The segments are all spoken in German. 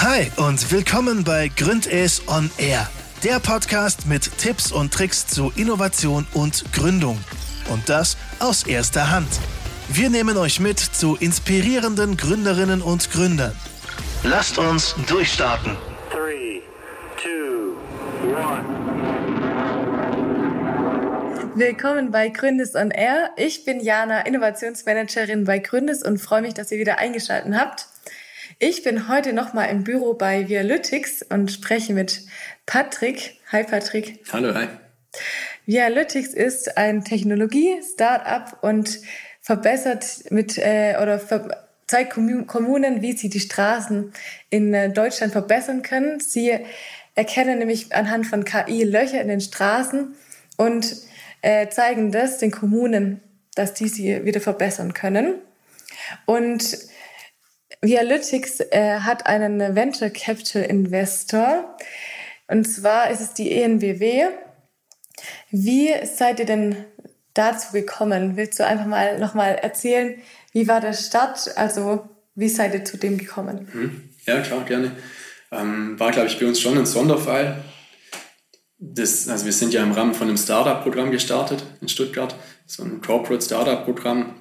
Hi und willkommen bei Gründes on Air, der Podcast mit Tipps und Tricks zu Innovation und Gründung. Und das aus erster Hand. Wir nehmen euch mit zu inspirierenden Gründerinnen und Gründern. Lasst uns durchstarten. Three, two, Willkommen bei Gründes on Air. Ich bin Jana, Innovationsmanagerin bei Gründes und freue mich, dass ihr wieder eingeschaltet habt. Ich bin heute nochmal im Büro bei Vialytics und spreche mit Patrick. Hi Patrick. Hallo, hi. Vialytics ist ein Technologie-Startup und verbessert mit äh, oder ver zeigt Kommunen, wie sie die Straßen in äh, Deutschland verbessern können. Sie erkennen nämlich anhand von KI Löcher in den Straßen und äh, zeigen das den Kommunen, dass die sie wieder verbessern können. Und Vialytics äh, hat einen Venture Capital Investor. Und zwar ist es die ENBW. Wie seid ihr denn dazu gekommen? Willst du einfach mal nochmal erzählen, wie war der Start? Also, wie seid ihr zu dem gekommen? Mhm. Ja, klar, gerne. Ähm, war, glaube ich, bei uns schon ein Sonderfall. Das, also wir sind ja im Rahmen von einem Startup-Programm gestartet in Stuttgart, so ein Corporate Startup-Programm,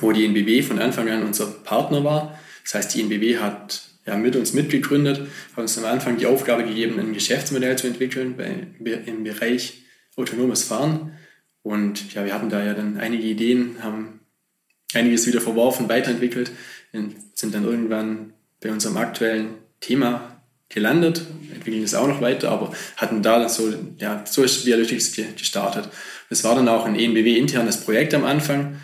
wo die NBW von Anfang an unser Partner war. Das heißt, die NBW hat ja, mit uns mitgegründet, hat uns am Anfang die Aufgabe gegeben, ein Geschäftsmodell zu entwickeln bei, im Bereich autonomes Fahren. Und ja, wir hatten da ja dann einige Ideen, haben einiges wieder verworfen, weiterentwickelt, sind dann irgendwann bei unserem aktuellen Thema gelandet, entwickeln das auch noch weiter, aber hatten da dann so, ja, so ist Vialytics gestartet. Es war dann auch ein ENBW-internes Projekt am Anfang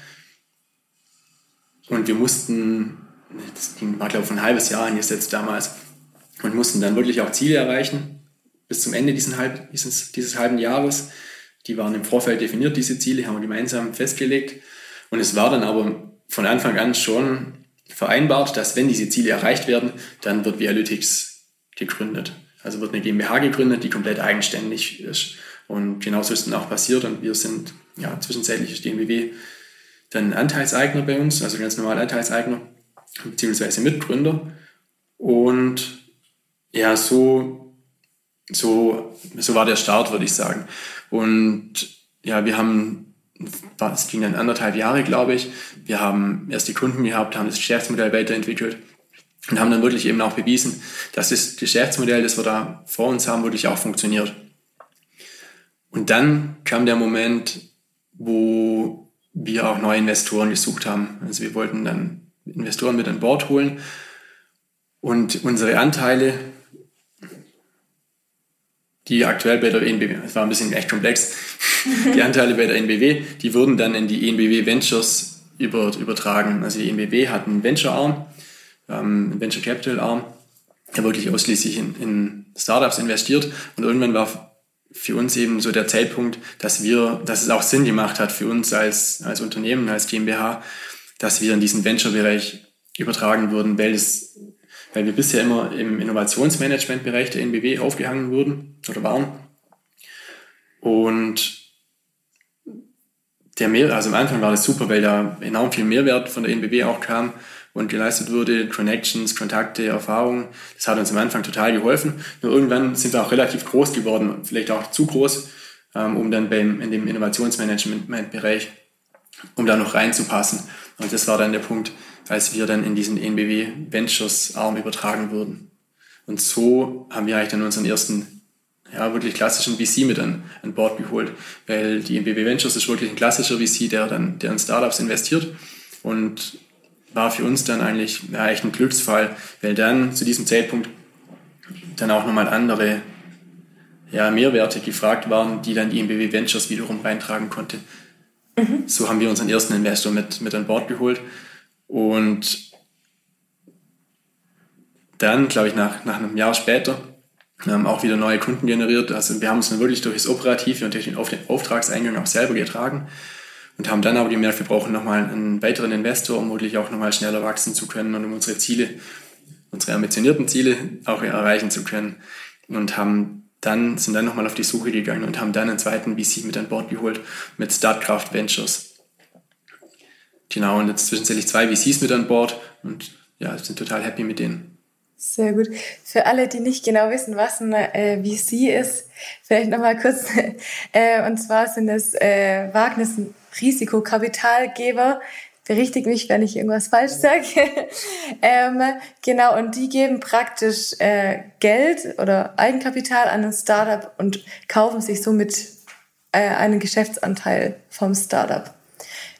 und wir mussten das ging, war glaube ich ein halbes Jahr angesetzt damals und mussten dann wirklich auch Ziele erreichen bis zum Ende dieses, halb, dieses, dieses halben Jahres. Die waren im Vorfeld definiert, diese Ziele, haben wir gemeinsam festgelegt. Und es war dann aber von Anfang an schon vereinbart, dass wenn diese Ziele erreicht werden, dann wird Vialytics gegründet. Also wird eine GmbH gegründet, die komplett eigenständig ist. Und genauso ist dann auch passiert. Und wir sind ja, zwischenzeitlich ist die MBW dann Anteilseigner bei uns, also ganz normal Anteilseigner beziehungsweise Mitgründer. Und ja, so, so, so war der Start, würde ich sagen. Und ja, wir haben, es ging dann anderthalb Jahre, glaube ich. Wir haben erst die Kunden gehabt, haben das Geschäftsmodell weiterentwickelt und haben dann wirklich eben auch bewiesen, dass das Geschäftsmodell, das wir da vor uns haben, wirklich auch funktioniert. Und dann kam der Moment, wo wir auch neue Investoren gesucht haben. Also wir wollten dann Investoren mit an Bord holen und unsere Anteile, die aktuell bei der ENBW, es war ein bisschen echt komplex, die Anteile bei der ENBW, die wurden dann in die ENBW Ventures über, übertragen. Also die ENBW hat einen Venture-Arm, ähm, einen Venture Capital-Arm, der wirklich ausschließlich in, in Startups investiert und irgendwann war für uns eben so der Zeitpunkt, dass wir, dass es auch Sinn gemacht hat für uns als, als Unternehmen, als GmbH, dass wir in diesen Venture-Bereich übertragen würden, weil, es, weil wir bisher immer im Innovationsmanagement-Bereich der NBW aufgehangen wurden oder waren. Und der Mehr, also am Anfang war das super, weil da enorm viel Mehrwert von der NBW auch kam und geleistet wurde, Connections, Kontakte, Erfahrungen. Das hat uns am Anfang total geholfen. Nur irgendwann sind wir auch relativ groß geworden, vielleicht auch zu groß, ähm, um dann beim, in dem Innovationsmanagement-Bereich, um da noch reinzupassen. Und das war dann der Punkt, als wir dann in diesen NBW Ventures Arm übertragen wurden. Und so haben wir eigentlich dann unseren ersten, ja, wirklich klassischen VC mit an, an Bord geholt, weil die NBW Ventures ist wirklich ein klassischer VC, der dann, der in Startups investiert und war für uns dann eigentlich ja, echt ein Glücksfall, weil dann zu diesem Zeitpunkt dann auch nochmal andere ja, Mehrwerte gefragt waren, die dann die NBW Ventures wiederum reintragen konnte. Mhm. So haben wir unseren ersten Investor mit, mit an Bord geholt. Und dann, glaube ich, nach, nach einem Jahr später, haben auch wieder neue Kunden generiert. Also wir haben uns dann wirklich durch das Operative und durch den Auftragseingang auch selber getragen und haben dann aber gemerkt, wir brauchen nochmal einen weiteren Investor, um wirklich auch nochmal schneller wachsen zu können und um unsere Ziele, unsere ambitionierten Ziele auch erreichen zu können. Und haben dann sind dann nochmal auf die Suche gegangen und haben dann einen zweiten VC mit an Bord geholt mit Startcraft Ventures. Genau, und jetzt zwischenzeitlich zwei VCs mit an Bord und ja, sind total happy mit denen. Sehr gut. Für alle, die nicht genau wissen, was ein äh, VC ist, vielleicht nochmal kurz. Äh, und zwar sind es äh, Wagnis Risikokapitalgeber. Berichtigt mich, wenn ich irgendwas falsch sage. ähm, genau, und die geben praktisch äh, Geld oder Eigenkapital an ein Startup und kaufen sich somit äh, einen Geschäftsanteil vom Startup.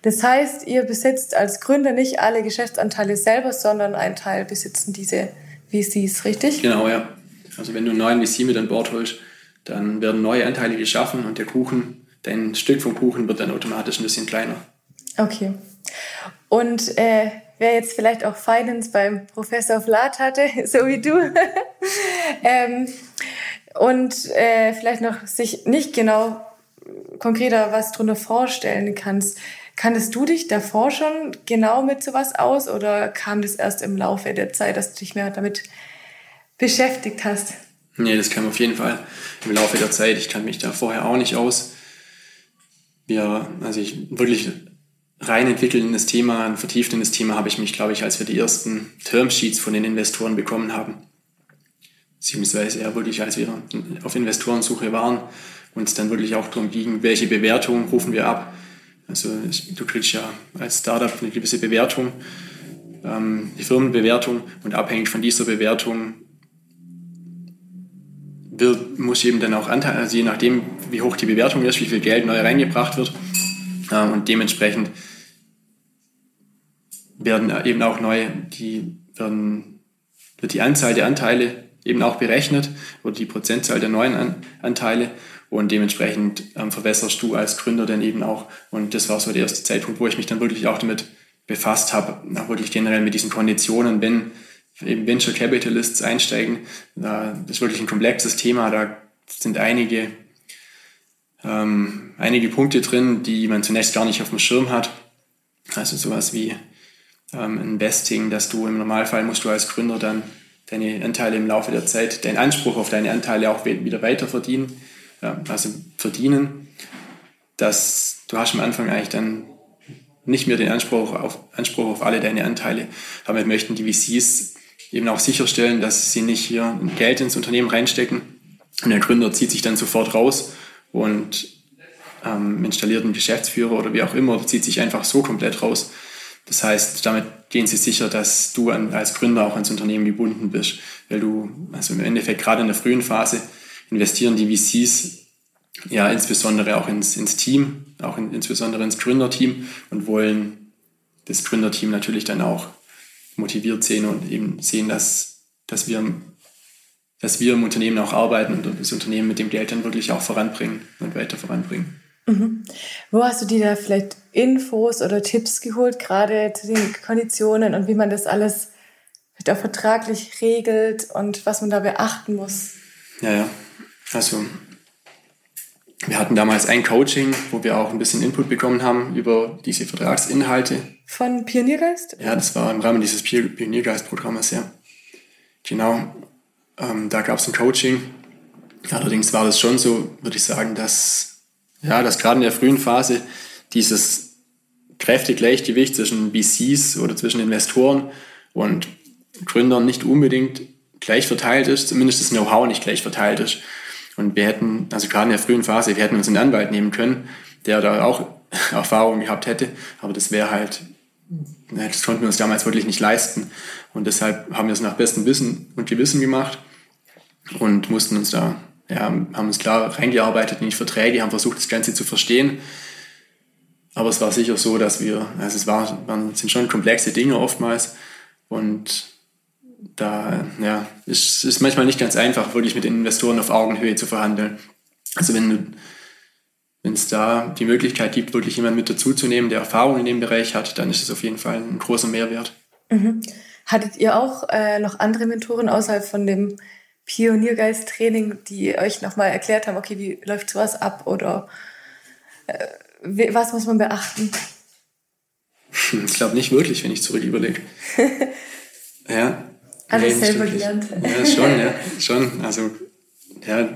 Das heißt, ihr besitzt als Gründer nicht alle Geschäftsanteile selber, sondern ein Teil besitzen diese VCs, richtig? Genau, ja. Also wenn du einen neuen VC mit an Bord holst, dann werden neue Anteile geschaffen und der Kuchen, dein Stück vom Kuchen wird dann automatisch ein bisschen kleiner. Okay. Und äh, wer jetzt vielleicht auch Finance beim Professor Vlad hatte, so wie du, ähm, und äh, vielleicht noch sich nicht genau konkreter was drunter vorstellen kannst, Kanntest du dich davor schon genau mit sowas aus oder kam das erst im Laufe der Zeit, dass du dich mehr damit beschäftigt hast? Nee, das kam auf jeden Fall im Laufe der Zeit. Ich kann mich da vorher auch nicht aus. Ja, also ich wirklich rein entwickelndes Thema, ein vertiefendes Thema habe ich mich, glaube ich, als wir die ersten Termsheets von den Investoren bekommen haben. Beziehungsweise eher wirklich, als wir auf Investorensuche waren, uns dann wirklich auch darum ging, welche Bewertung rufen wir ab also du kriegst ja als Startup eine gewisse Bewertung, ähm, die Firmenbewertung und abhängig von dieser Bewertung wird, muss eben dann auch Anteil, also je nachdem, wie hoch die Bewertung ist, wie viel Geld neu reingebracht wird äh, und dementsprechend werden eben auch neu, die werden, wird die Anzahl der Anteile eben auch berechnet oder die Prozentzahl der neuen An Anteile und dementsprechend ähm, verwässerst du als Gründer dann eben auch. Und das war so der erste Zeitpunkt, wo ich mich dann wirklich auch damit befasst habe, auch wirklich generell mit diesen Konditionen, wenn eben Venture Capitalists einsteigen. Da, das ist wirklich ein komplexes Thema, da sind einige, ähm, einige Punkte drin, die man zunächst gar nicht auf dem Schirm hat. Also sowas wie ähm, Investing, dass du im Normalfall musst du als Gründer dann deine Anteile im Laufe der Zeit, deinen Anspruch auf deine Anteile auch wieder weiter verdienen ja, also verdienen, dass du hast am Anfang eigentlich dann nicht mehr den Anspruch auf, Anspruch auf alle deine Anteile. Damit möchten die VCs eben auch sicherstellen, dass sie nicht hier Geld ins Unternehmen reinstecken und der Gründer zieht sich dann sofort raus und ähm, installiert einen Geschäftsführer oder wie auch immer, zieht sich einfach so komplett raus. Das heißt, damit gehen sie sicher, dass du an, als Gründer auch ans Unternehmen gebunden bist, weil du, also im Endeffekt gerade in der frühen Phase, investieren die VCs ja insbesondere auch ins, ins Team, auch in, insbesondere ins Gründerteam und wollen das Gründerteam natürlich dann auch motiviert sehen und eben sehen, dass, dass, wir, dass wir im Unternehmen auch arbeiten und das Unternehmen mit dem Geld dann wirklich auch voranbringen und weiter voranbringen. Mhm. Wo hast du dir da vielleicht Infos oder Tipps geholt, gerade zu den Konditionen und wie man das alles auch vertraglich regelt und was man da beachten muss? Ja, ja. Also wir hatten damals ein Coaching, wo wir auch ein bisschen Input bekommen haben über diese Vertragsinhalte. Von Pioniergeist? Ja, das war im Rahmen dieses Pioniergeist-Programmes, ja. Genau. Ähm, da gab es ein Coaching. Allerdings war das schon so, würde ich sagen, dass, ja, dass gerade in der frühen Phase dieses kräftige Gleichgewicht zwischen VCs oder zwischen Investoren und Gründern nicht unbedingt gleich verteilt ist, zumindest das Know-how nicht gleich verteilt ist. Und wir hätten, also gerade in der frühen Phase, wir hätten uns einen Anwalt nehmen können, der da auch Erfahrung gehabt hätte, aber das wäre halt, das konnten wir uns damals wirklich nicht leisten. Und deshalb haben wir es nach bestem Wissen und Gewissen gemacht und mussten uns da, ja, haben uns klar reingearbeitet in die Verträge, haben versucht, das Ganze zu verstehen. Aber es war sicher so, dass wir, also es war, waren, sind schon komplexe Dinge oftmals und da ja, ist es manchmal nicht ganz einfach, wirklich mit den Investoren auf Augenhöhe zu verhandeln. Also wenn wenn es da die Möglichkeit gibt, wirklich jemanden mit dazuzunehmen, der Erfahrung in dem Bereich hat, dann ist es auf jeden Fall ein großer Mehrwert. Mhm. Hattet ihr auch äh, noch andere Mentoren außerhalb von dem Pioniergeist-Training, die euch nochmal erklärt haben, okay, wie läuft sowas ab oder äh, was muss man beachten? Ich glaube nicht wirklich, wenn ich zurück überlege. ja, alles nee, selber gelernt. Ja, schon, ja, schon. Also, ja,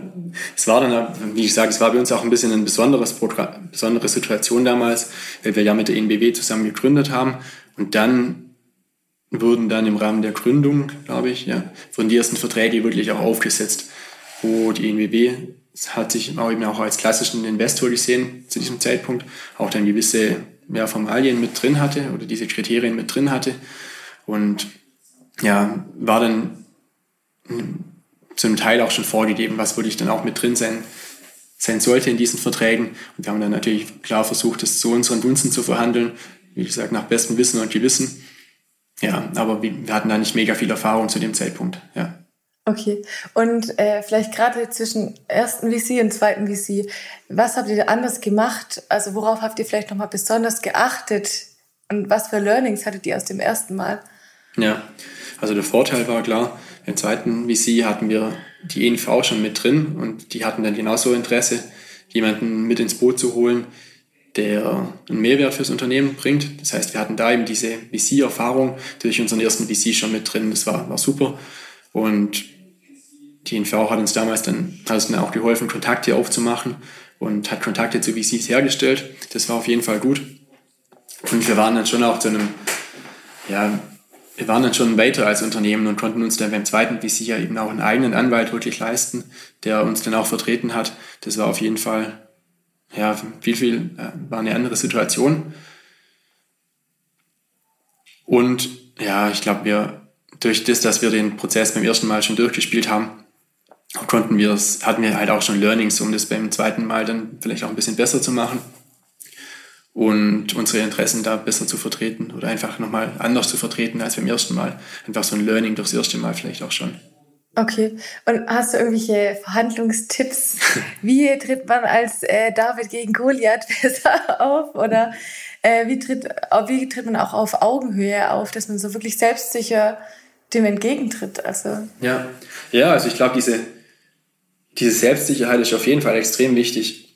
es war dann, wie ich sage, es war bei uns auch ein bisschen eine besonderes Programm, besondere Situation damals, weil wir ja mit der NBW zusammen gegründet haben und dann wurden dann im Rahmen der Gründung, glaube ich, ja, wurden die ersten Verträge wirklich auch aufgesetzt, wo die NWB hat sich auch eben auch als klassischen Investor gesehen zu diesem Zeitpunkt, auch dann gewisse ja, Formalien mit drin hatte oder diese Kriterien mit drin hatte und ja, war dann zum Teil auch schon vorgegeben, was wirklich dann auch mit drin sein, sein sollte in diesen Verträgen. Und wir haben dann natürlich klar versucht, das zu unseren Gunsten zu verhandeln, wie gesagt, nach bestem Wissen und Gewissen. Ja, aber wir hatten da nicht mega viel Erfahrung zu dem Zeitpunkt, ja. Okay. Und äh, vielleicht gerade zwischen ersten VC und zweiten VC, was habt ihr anders gemacht? Also worauf habt ihr vielleicht nochmal besonders geachtet? Und was für Learnings hattet ihr aus dem ersten Mal? Ja, also der Vorteil war klar, im zweiten VC hatten wir die ENV schon mit drin und die hatten dann genauso Interesse, jemanden mit ins Boot zu holen, der einen Mehrwert fürs Unternehmen bringt. Das heißt, wir hatten da eben diese VC-Erfahrung durch unseren ersten VC schon mit drin. Das war, war super. Und die NV hat uns damals dann, hat dann auch geholfen, Kontakte aufzumachen und hat Kontakte zu VCs hergestellt. Das war auf jeden Fall gut. Und wir waren dann schon auch zu einem, ja, wir waren dann schon weiter als Unternehmen und konnten uns dann beim zweiten VC ja eben auch einen eigenen Anwalt wirklich leisten, der uns dann auch vertreten hat. Das war auf jeden Fall, ja, viel, viel, äh, war eine andere Situation. Und ja, ich glaube, wir, durch das, dass wir den Prozess beim ersten Mal schon durchgespielt haben, konnten wir es, hatten wir halt auch schon Learnings, um das beim zweiten Mal dann vielleicht auch ein bisschen besser zu machen und unsere Interessen da besser zu vertreten oder einfach nochmal anders zu vertreten als beim ersten Mal. Einfach so ein Learning durchs erste Mal vielleicht auch schon. Okay. Und hast du irgendwelche Verhandlungstipps? Wie tritt man als äh, David gegen Goliath besser auf? Oder äh, wie, tritt, wie tritt man auch auf Augenhöhe auf, dass man so wirklich selbstsicher dem entgegentritt? Also ja, ja also ich glaube, diese, diese Selbstsicherheit ist auf jeden Fall extrem wichtig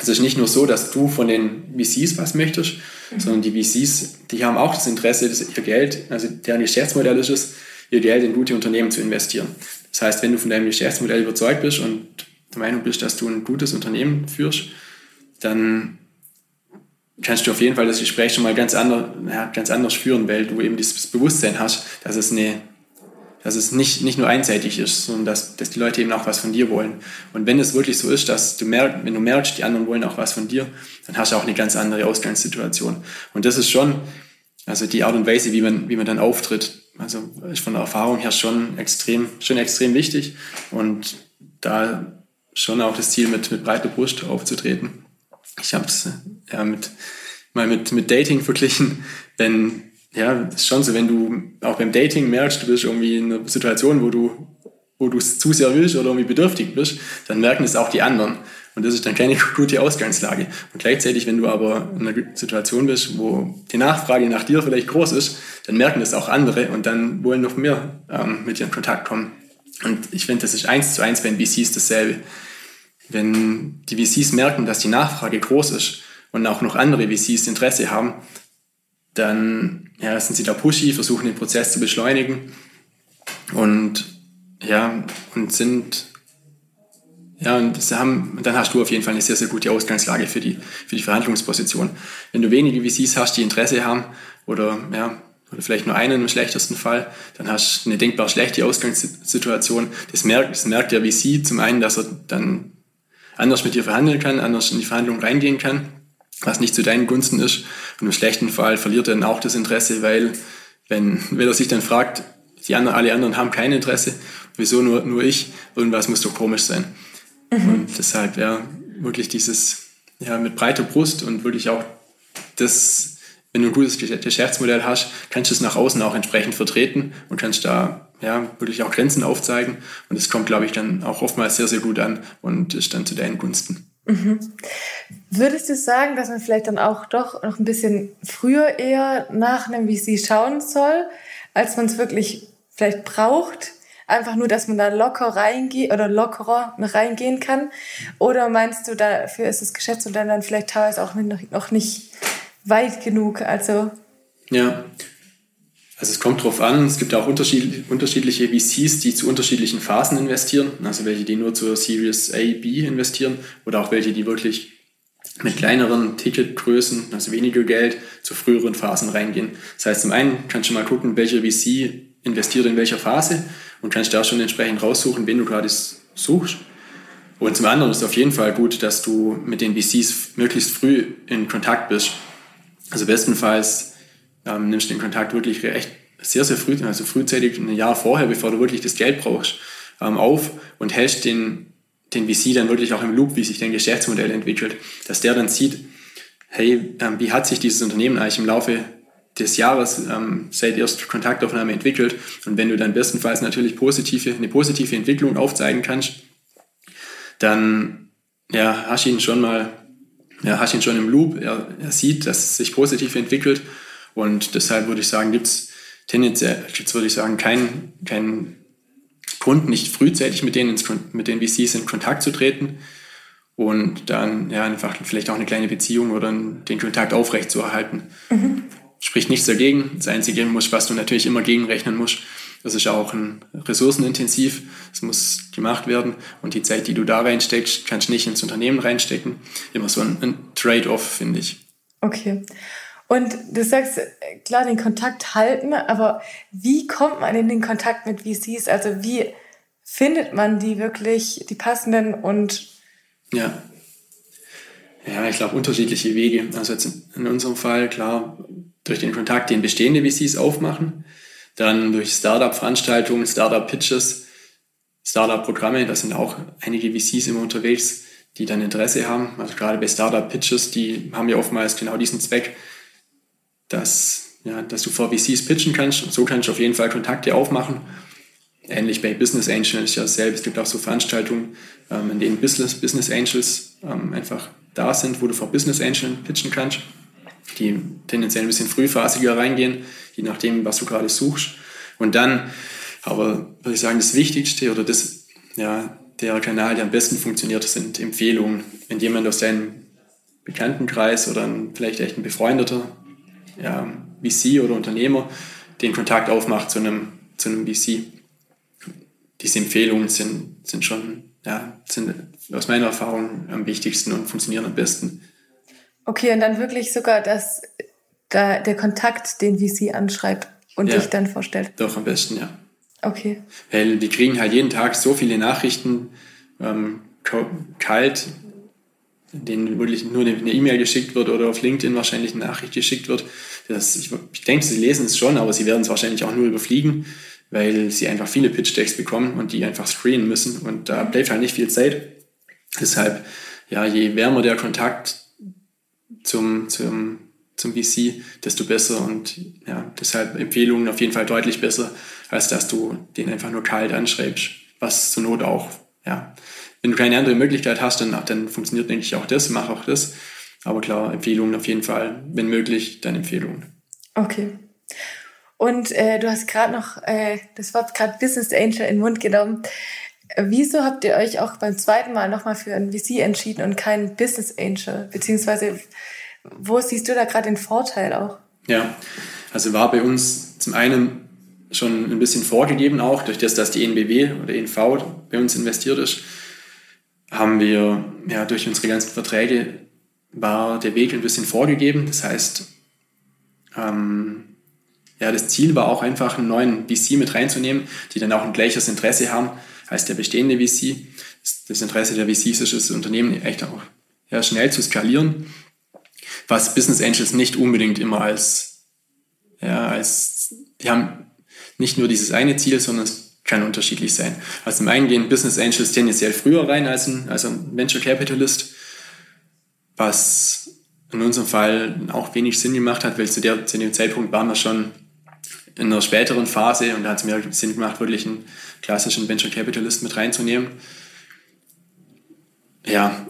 es ist nicht nur so, dass du von den VCs was möchtest, mhm. sondern die VCs, die haben auch das Interesse, dass ihr Geld, also deren Geschäftsmodell ist es, ihr Geld in gute Unternehmen zu investieren. Das heißt, wenn du von deinem Geschäftsmodell überzeugt bist und der Meinung bist, dass du ein gutes Unternehmen führst, dann kannst du auf jeden Fall das Gespräch schon mal ganz, anders, ja, ganz anders führen, weil du eben dieses Bewusstsein hast, dass es eine dass es nicht, nicht nur einseitig ist, sondern dass, dass die Leute eben auch was von dir wollen. Und wenn es wirklich so ist, dass du merkst, wenn du merkst, die anderen wollen auch was von dir, dann hast du auch eine ganz andere Ausgangssituation. Und das ist schon, also die Art und Weise, wie man, wie man dann auftritt, also ist von der Erfahrung her schon extrem, schon extrem wichtig. Und da schon auch das Ziel, mit, mit breiter Brust aufzutreten. Ich habe es ja, mit, mal mit, mit Dating verglichen, wenn ja, ist schon so, wenn du auch beim Dating merkst, du bist irgendwie in einer Situation, wo du wo du es zu sehr willst oder irgendwie bedürftig bist, dann merken es auch die anderen. Und das ist dann keine gute Ausgangslage. Und gleichzeitig, wenn du aber in einer Situation bist, wo die Nachfrage nach dir vielleicht groß ist, dann merken das auch andere und dann wollen noch mehr ähm, mit dir in Kontakt kommen. Und ich finde, das ist eins zu eins bei den VCs dasselbe. Wenn die VCs merken, dass die Nachfrage groß ist und auch noch andere VCs Interesse haben, dann ja, sind sie da pushy, versuchen den Prozess zu beschleunigen und ja, und sind ja, und das haben, dann hast du auf jeden Fall eine sehr, sehr gute Ausgangslage für die, für die Verhandlungsposition. Wenn du wenige VCs hast, die Interesse haben oder, ja, oder vielleicht nur einen im schlechtesten Fall, dann hast du eine denkbar schlechte Ausgangssituation. Das merkt, das merkt der VC zum einen, dass er dann anders mit dir verhandeln kann, anders in die Verhandlung reingehen kann was nicht zu deinen Gunsten ist. Und im schlechten Fall verliert er dann auch das Interesse, weil wenn, wenn er sich dann fragt, die anderen, alle anderen haben kein Interesse, wieso nur, nur ich, irgendwas muss doch komisch sein. Mhm. Und deshalb, ja, wirklich dieses, ja, mit breiter Brust und wirklich auch das, wenn du ein gutes Geschäftsmodell hast, kannst du es nach außen auch entsprechend vertreten und kannst da, ja, wirklich auch Grenzen aufzeigen. Und es kommt, glaube ich, dann auch oftmals sehr, sehr gut an und ist dann zu deinen Gunsten. Mhm. Würdest du sagen, dass man vielleicht dann auch doch noch ein bisschen früher eher nach einem VC schauen soll, als man es wirklich vielleicht braucht? Einfach nur, dass man da locker reingeht oder lockerer reingehen kann? Oder meinst du, dafür ist das Geschäftsmodell dann vielleicht teilweise auch noch nicht weit genug? Also ja, also es kommt drauf an, es gibt auch unterschiedliche VCs, die zu unterschiedlichen Phasen investieren, also welche, die nur zur Series A, B investieren oder auch welche, die wirklich mit kleineren Ticketgrößen, also weniger Geld, zu früheren Phasen reingehen. Das heißt, zum einen kannst du mal gucken, welcher VC investiert in welcher Phase und kannst da schon entsprechend raussuchen, wen du gerade suchst. Und zum anderen ist es auf jeden Fall gut, dass du mit den VCs möglichst früh in Kontakt bist. Also bestenfalls ähm, nimmst du den Kontakt wirklich echt sehr, sehr früh, also frühzeitig, ein Jahr vorher, bevor du wirklich das Geld brauchst, ähm, auf und hältst den den VC dann wirklich auch im Loop, wie sich dein Geschäftsmodell entwickelt, dass der dann sieht, hey, ähm, wie hat sich dieses Unternehmen eigentlich im Laufe des Jahres ähm, seit erst Kontaktaufnahme entwickelt und wenn du dann bestenfalls natürlich positive, eine positive Entwicklung aufzeigen kannst, dann ja, hast ihn schon mal, ja, hast ihn schon im Loop, er, er sieht, dass es sich positiv entwickelt und deshalb würde ich sagen, gibt es tendenziell, jetzt würde ich sagen, kein, kein Grund, nicht frühzeitig mit denen, ins, mit den VCs in Kontakt zu treten und dann ja einfach vielleicht auch eine kleine Beziehung oder den Kontakt aufrechtzuerhalten. Mhm. Spricht nichts dagegen. Das Einzige, was du natürlich immer gegenrechnen musst, das ist auch ein ressourcenintensiv. Es muss gemacht werden und die Zeit, die du da reinsteckst, kannst du nicht ins Unternehmen reinstecken. Immer so ein, ein Trade-off, finde ich. Okay. Und du sagst, klar, den Kontakt halten, aber wie kommt man in den Kontakt mit VCs? Also wie findet man die wirklich, die passenden und... Ja, ja ich glaube, unterschiedliche Wege. Also jetzt in unserem Fall, klar, durch den Kontakt, den bestehende VCs aufmachen, dann durch Startup-Veranstaltungen, Startup-Pitches, Startup-Programme, da sind auch einige VCs immer unterwegs, die dann Interesse haben. Also gerade bei Startup-Pitches, die haben ja oftmals genau diesen Zweck, dass, ja, dass du vor VCs pitchen kannst und so kannst du auf jeden Fall Kontakte aufmachen. Ähnlich bei Business Angels ja dasselbe. Es gibt auch so Veranstaltungen, ähm, in denen Business, Business Angels ähm, einfach da sind, wo du vor Business Angels pitchen kannst, die tendenziell ein bisschen frühphasiger reingehen, je nachdem, was du gerade suchst. Und dann, aber würde ich sagen, das Wichtigste oder das, ja, der Kanal, der am besten funktioniert, sind Empfehlungen. Wenn jemand aus deinem Bekanntenkreis oder ein, vielleicht echt ein befreundeter ja, VC oder Unternehmer den Kontakt aufmacht zu einem, zu einem VC. Diese Empfehlungen sind, sind schon, ja, sind aus meiner Erfahrung am wichtigsten und funktionieren am besten. Okay, und dann wirklich sogar, dass da der Kontakt den VC anschreibt und ja, dich dann vorstellt. Doch, am besten, ja. Okay. Weil die kriegen halt jeden Tag so viele Nachrichten ähm, kalt denen wirklich nur eine E-Mail geschickt wird oder auf LinkedIn wahrscheinlich eine Nachricht geschickt wird. Das, ich, ich denke, sie lesen es schon, aber sie werden es wahrscheinlich auch nur überfliegen, weil sie einfach viele Pitch-Decks bekommen und die einfach screenen müssen und da bleibt halt nicht viel Zeit. Deshalb, ja, je wärmer der Kontakt zum, zum, zum VC, desto besser und ja, deshalb Empfehlungen auf jeden Fall deutlich besser, als dass du den einfach nur kalt anschreibst, was zur Not auch, ja, wenn du keine andere Möglichkeit hast, dann, dann funktioniert, denke ich, auch das, mach auch das. Aber klar, Empfehlungen auf jeden Fall. Wenn möglich, dann Empfehlungen. Okay. Und äh, du hast gerade noch äh, das Wort gerade Business Angel in den Mund genommen. Wieso habt ihr euch auch beim zweiten Mal nochmal für ein VC entschieden und kein Business Angel? Beziehungsweise, wo siehst du da gerade den Vorteil auch? Ja, also war bei uns zum einen schon ein bisschen vorgegeben auch, durch das, dass die NBW oder NV bei uns investiert ist, haben wir ja durch unsere ganzen Verträge war der Weg ein bisschen vorgegeben. Das heißt, ähm, ja, das Ziel war auch einfach einen neuen VC mit reinzunehmen, die dann auch ein gleiches Interesse haben als der bestehende VC. Das Interesse der VCs ist, das Unternehmen echt auch ja, schnell zu skalieren, was Business Angels nicht unbedingt immer als, ja, als, die haben nicht nur dieses eine Ziel, sondern es kann unterschiedlich sein. Also zum einen gehen Business Angels tendenziell früher rein als ein, als ein Venture Capitalist, was in unserem Fall auch wenig Sinn gemacht hat, weil zu, der, zu dem Zeitpunkt waren wir schon in einer späteren Phase und da hat es mir Sinn gemacht, wirklich einen klassischen Venture Capitalist mit reinzunehmen. Ja,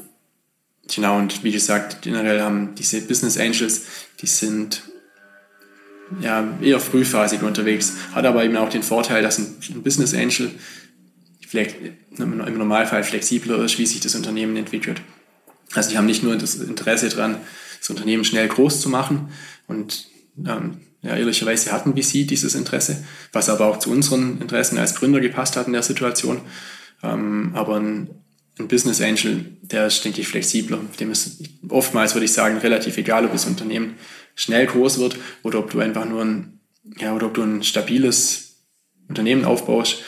genau, und wie gesagt, generell haben diese Business Angels, die sind ja, eher frühphasig unterwegs. Hat aber eben auch den Vorteil, dass ein, Business Angel im Normalfall flexibler ist, wie sich das Unternehmen entwickelt. Also die haben nicht nur das Interesse daran, das Unternehmen schnell groß zu machen und ähm, ja, ehrlicherweise hatten VC dieses Interesse, was aber auch zu unseren Interessen als Gründer gepasst hat in der Situation. Ähm, aber ein, ein Business Angel, der ist, denke ich, flexibler. Dem ist oftmals, würde ich sagen, relativ egal, ob das Unternehmen schnell groß wird oder ob du einfach nur ein, ja, oder ob du ein stabiles Unternehmen aufbaust,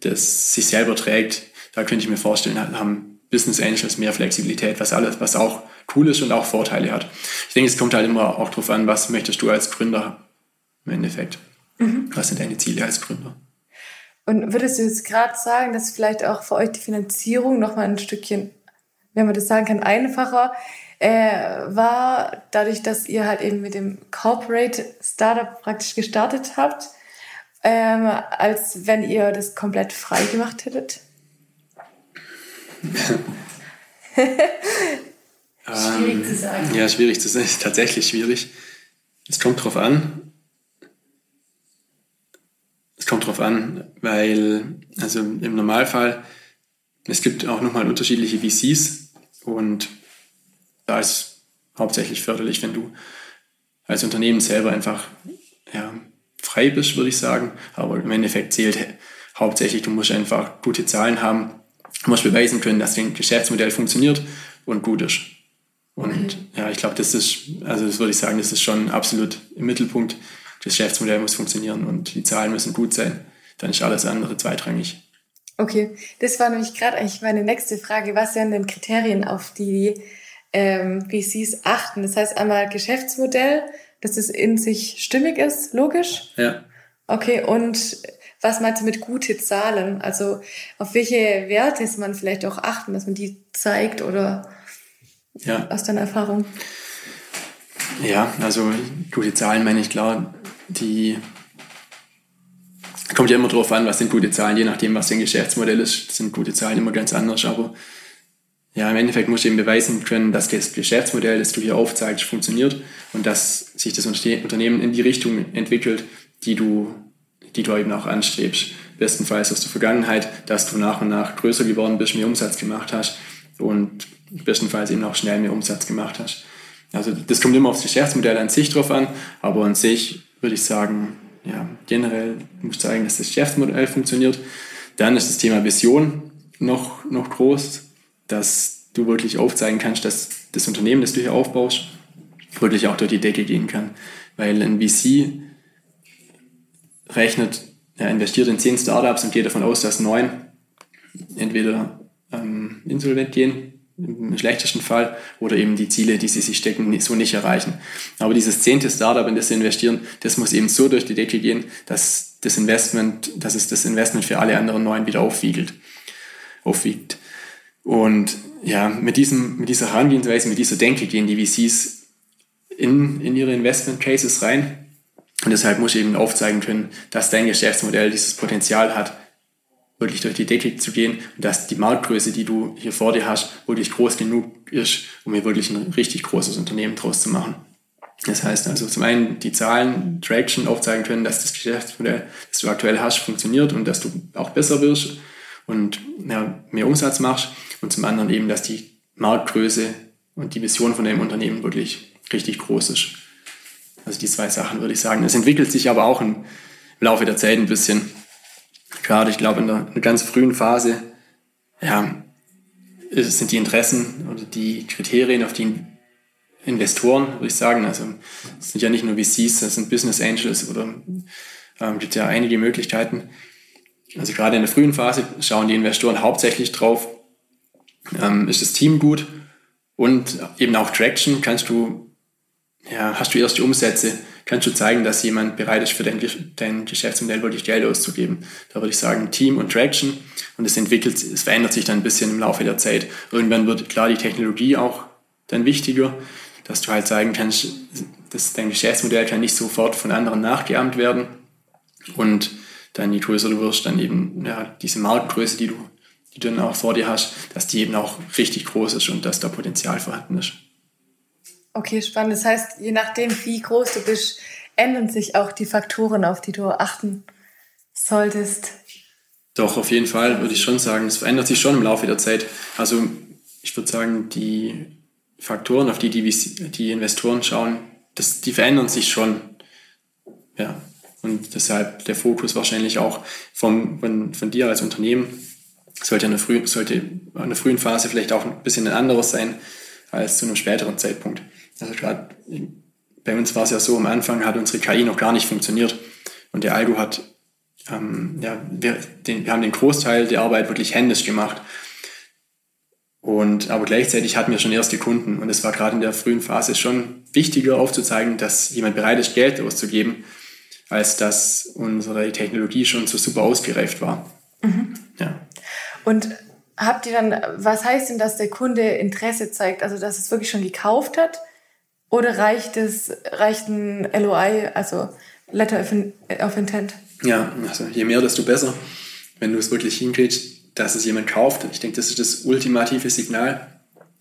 das sich selber trägt. Da könnte ich mir vorstellen, haben Business Angels mehr Flexibilität, was alles, was auch cool ist und auch Vorteile hat. Ich denke, es kommt halt immer auch darauf an, was möchtest du als Gründer im Endeffekt? Mhm. Was sind deine Ziele als Gründer? Und würdest du jetzt gerade sagen, dass vielleicht auch für euch die Finanzierung noch mal ein Stückchen, wenn man das sagen kann, einfacher äh, war, dadurch, dass ihr halt eben mit dem Corporate Startup praktisch gestartet habt, ähm, als wenn ihr das komplett frei gemacht hättet? schwierig zu sagen. Ja, schwierig zu sagen. Tatsächlich schwierig. Es kommt drauf an. Es kommt drauf an, weil, also im Normalfall, es gibt auch nochmal unterschiedliche VCs und da ist hauptsächlich förderlich, wenn du als Unternehmen selber einfach ja, frei bist, würde ich sagen. Aber im Endeffekt zählt hauptsächlich, du musst einfach gute Zahlen haben, du musst beweisen können, dass dein Geschäftsmodell funktioniert und gut ist. Und okay. ja, ich glaube, das ist, also das würde ich sagen, das ist schon absolut im Mittelpunkt. Das Geschäftsmodell muss funktionieren und die Zahlen müssen gut sein. Dann ist alles andere zweitrangig. Okay, das war nämlich gerade eigentlich meine nächste Frage. Was wären denn Kriterien, auf die ähm, VCs achten? Das heißt einmal Geschäftsmodell, dass es in sich stimmig ist, logisch. Ja. Okay, und was meinst du mit gute Zahlen? Also auf welche Werte ist man vielleicht auch achten, dass man die zeigt oder ja. aus deiner Erfahrung? Ja, also gute Zahlen meine ich klar, die kommt ja immer darauf an, was sind gute Zahlen, je nachdem, was dein Geschäftsmodell ist, sind gute Zahlen immer ganz anders, aber ja, im Endeffekt musst du eben beweisen können, dass das Geschäftsmodell, das du hier aufzeigst, funktioniert und dass sich das Unternehmen in die Richtung entwickelt, die du, die du eben auch anstrebst. Bestenfalls aus der Vergangenheit, dass du nach und nach größer geworden bist, mehr Umsatz gemacht hast und bestenfalls eben auch schnell mehr Umsatz gemacht hast. Also das kommt immer aufs Geschäftsmodell an sich drauf an, aber an sich würde ich sagen, ja, generell muss zeigen, dass das Geschäftsmodell funktioniert. Dann ist das Thema Vision noch, noch groß, dass du wirklich aufzeigen kannst, dass das Unternehmen, das du hier aufbaust, wirklich auch durch die Decke gehen kann. Weil ein VC rechnet, er investiert in zehn Startups und geht davon aus, dass neun entweder ähm, insolvent gehen im schlechtesten Fall oder eben die Ziele, die sie sich stecken, so nicht erreichen. Aber dieses zehnte Startup, in das sie investieren, das muss eben so durch die Decke gehen, dass das Investment, dass es das Investment für alle anderen neun wieder aufwiegelt, aufwiegt. Und ja, mit diesem, mit dieser Herangehensweise, mit dieser Denke gehen die VCs in, in ihre Investment Cases rein. Und deshalb muss ich eben aufzeigen können, dass dein Geschäftsmodell dieses Potenzial hat, wirklich durch die Decke zu gehen und dass die Marktgröße, die du hier vor dir hast, wirklich groß genug ist, um hier wirklich ein richtig großes Unternehmen draus zu machen. Das heißt also zum einen die Zahlen, Traction aufzeigen können, dass das Geschäftsmodell, das du aktuell hast, funktioniert und dass du auch besser wirst und ja, mehr Umsatz machst und zum anderen eben, dass die Marktgröße und die Vision von deinem Unternehmen wirklich richtig groß ist. Also die zwei Sachen würde ich sagen. Es entwickelt sich aber auch im Laufe der Zeit ein bisschen gerade, ich glaube, in der, in der ganz frühen Phase, ja, sind die Interessen oder die Kriterien, auf die Investoren, würde ich sagen, also es sind ja nicht nur VCs, das sind Business Angels oder ähm, gibt ja einige Möglichkeiten. Also gerade in der frühen Phase schauen die Investoren hauptsächlich drauf, ähm, ist das Team gut und eben auch Traction, kannst du, ja, hast du erste Umsätze, kannst du zeigen, dass jemand bereit ist, für dein, dein Geschäftsmodell wirklich Geld auszugeben. Da würde ich sagen, Team und Traction. Und es entwickelt, es verändert sich dann ein bisschen im Laufe der Zeit. Irgendwann wird klar die Technologie auch dann wichtiger, dass du halt zeigen kannst, dass dein Geschäftsmodell kann nicht sofort von anderen nachgeahmt werden. Und dann je größer du wirst, dann eben ja, diese Marktgröße, die du, die du dann auch vor dir hast, dass die eben auch richtig groß ist und dass da Potenzial vorhanden ist. Okay, spannend. Das heißt, je nachdem, wie groß du bist, ändern sich auch die Faktoren, auf die du achten solltest. Doch, auf jeden Fall würde ich schon sagen, es verändert sich schon im Laufe der Zeit. Also ich würde sagen, die Faktoren, auf die die, die Investoren schauen, das, die verändern sich schon. Ja. Und deshalb der Fokus wahrscheinlich auch vom, von, von dir als Unternehmen sollte in der frühen, sollte in der frühen Phase vielleicht auch ein bisschen ein anderes sein als zu einem späteren Zeitpunkt. Also gerade bei uns war es ja so, am Anfang hat unsere KI noch gar nicht funktioniert und der Algo hat, ähm, ja, wir, den, wir haben den Großteil der Arbeit wirklich händisch gemacht. Und, aber gleichzeitig hatten wir schon erste Kunden und es war gerade in der frühen Phase schon wichtiger aufzuzeigen, dass jemand bereit ist, Geld auszugeben, als dass unsere Technologie schon so super ausgereift war. Mhm. Ja. Und habt ihr dann, was heißt denn, dass der Kunde Interesse zeigt, also dass es wirklich schon gekauft hat? Oder reicht es, reicht ein LOI, also Letter of Intent? Ja, also je mehr, desto besser. Wenn du es wirklich hinkriegst, dass es jemand kauft. Ich denke, das ist das ultimative Signal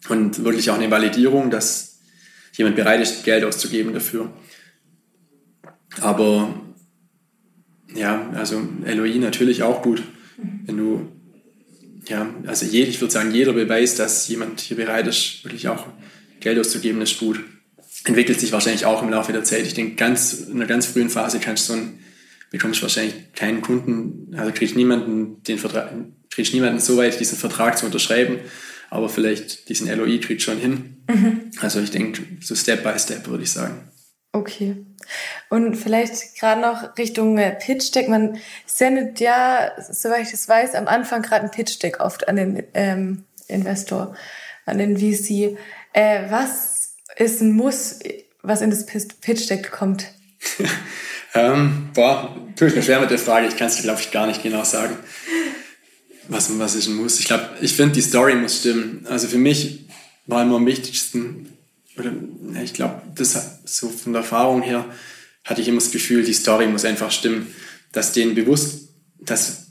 und wirklich auch eine Validierung, dass jemand bereit ist, Geld auszugeben dafür. Aber ja, also LOI natürlich auch gut. Wenn du, ja, also je, ich würde sagen, jeder Beweis, dass jemand hier bereit ist, wirklich auch Geld auszugeben, ist gut. Entwickelt sich wahrscheinlich auch im Laufe der Zeit. Ich denke, ganz, in einer ganz frühen Phase kannst du so ein, bekommst du wahrscheinlich keinen Kunden, also kriegst niemanden den Vertrag, kriegst niemanden so weit, diesen Vertrag zu unterschreiben, aber vielleicht diesen LOI kriegst schon hin. Mhm. Also ich denke, so Step by Step würde ich sagen. Okay. Und vielleicht gerade noch Richtung äh, Pitch Deck. Man sendet ja, soweit ich das weiß, am Anfang gerade ein Pitch Deck oft an den ähm, Investor, an den VC. Äh, was ist ein Muss, was in das Pitch Deck kommt? ähm, boah, tue ich mir schwer mit der Frage. Ich kann es, glaube ich, gar nicht genau sagen. Was, was ein Muss? Ich glaube, ich finde, die Story muss stimmen. Also für mich war immer am wichtigsten, oder ich glaube, so von der Erfahrung her hatte ich immer das Gefühl, die Story muss einfach stimmen, dass denen bewusst, dass,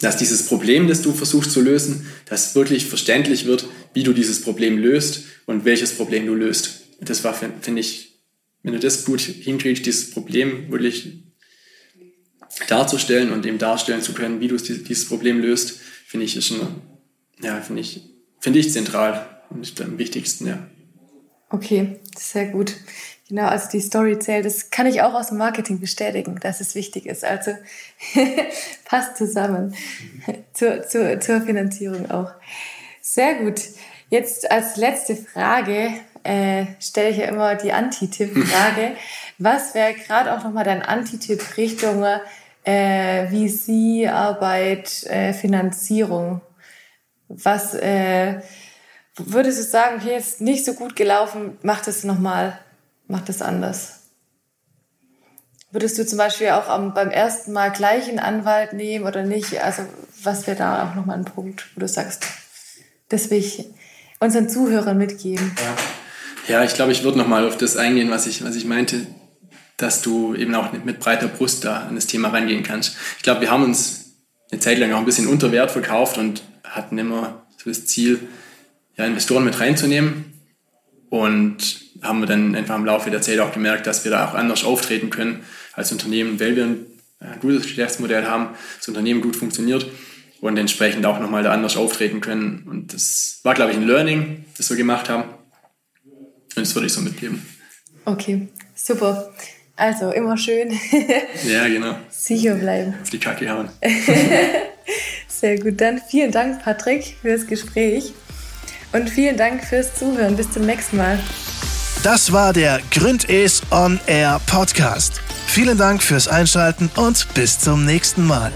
dass dieses Problem, das du versuchst zu lösen, dass wirklich verständlich wird, wie du dieses Problem löst und welches Problem du löst. Das war, finde ich, wenn du das gut hinkriegst, dieses Problem wirklich darzustellen und eben darstellen zu können, wie du dieses Problem löst, finde ich, ist schon, ja, finde ich, finde ich zentral und am wichtigsten, ja. Okay, sehr gut. Genau, also die Story zählt. Das kann ich auch aus dem Marketing bestätigen, dass es wichtig ist. Also passt zusammen zur, zur, zur Finanzierung auch. Sehr gut. Jetzt als letzte Frage äh, stelle ich ja immer die Anti-Tipp-Frage. Was wäre gerade auch nochmal dein Anti-Tipp Richtung äh, VC-Arbeit, äh, Finanzierung? Was äh, würdest du sagen, hier ist nicht so gut gelaufen, mach das nochmal, mach das anders? Würdest du zum Beispiel auch am, beim ersten Mal gleich einen Anwalt nehmen oder nicht? Also was wäre da auch nochmal ein Punkt, wo du sagst, das will ich unseren Zuhörern mitgeben? Ja, ja ich glaube, ich würde nochmal auf das eingehen, was ich, was ich meinte, dass du eben auch mit breiter Brust da an das Thema rangehen kannst. Ich glaube, wir haben uns eine Zeit lang auch ein bisschen unter Wert verkauft und hatten immer so das Ziel, ja, Investoren mit reinzunehmen. Und haben wir dann einfach im Laufe der Zeit auch gemerkt, dass wir da auch anders auftreten können als Unternehmen, weil wir ein gutes Geschäftsmodell haben, das Unternehmen gut funktioniert und entsprechend auch nochmal da anders auftreten können. Und das war, glaube ich, ein Learning, das wir gemacht haben. Und das würde ich so mitgeben. Okay, super. Also immer schön. ja, genau. Sicher bleiben. Auf die Kacke hauen. Sehr gut. Dann vielen Dank, Patrick, für das Gespräch. Und vielen Dank fürs Zuhören. Bis zum nächsten Mal. Das war der Gründes On Air Podcast. Vielen Dank fürs Einschalten und bis zum nächsten Mal.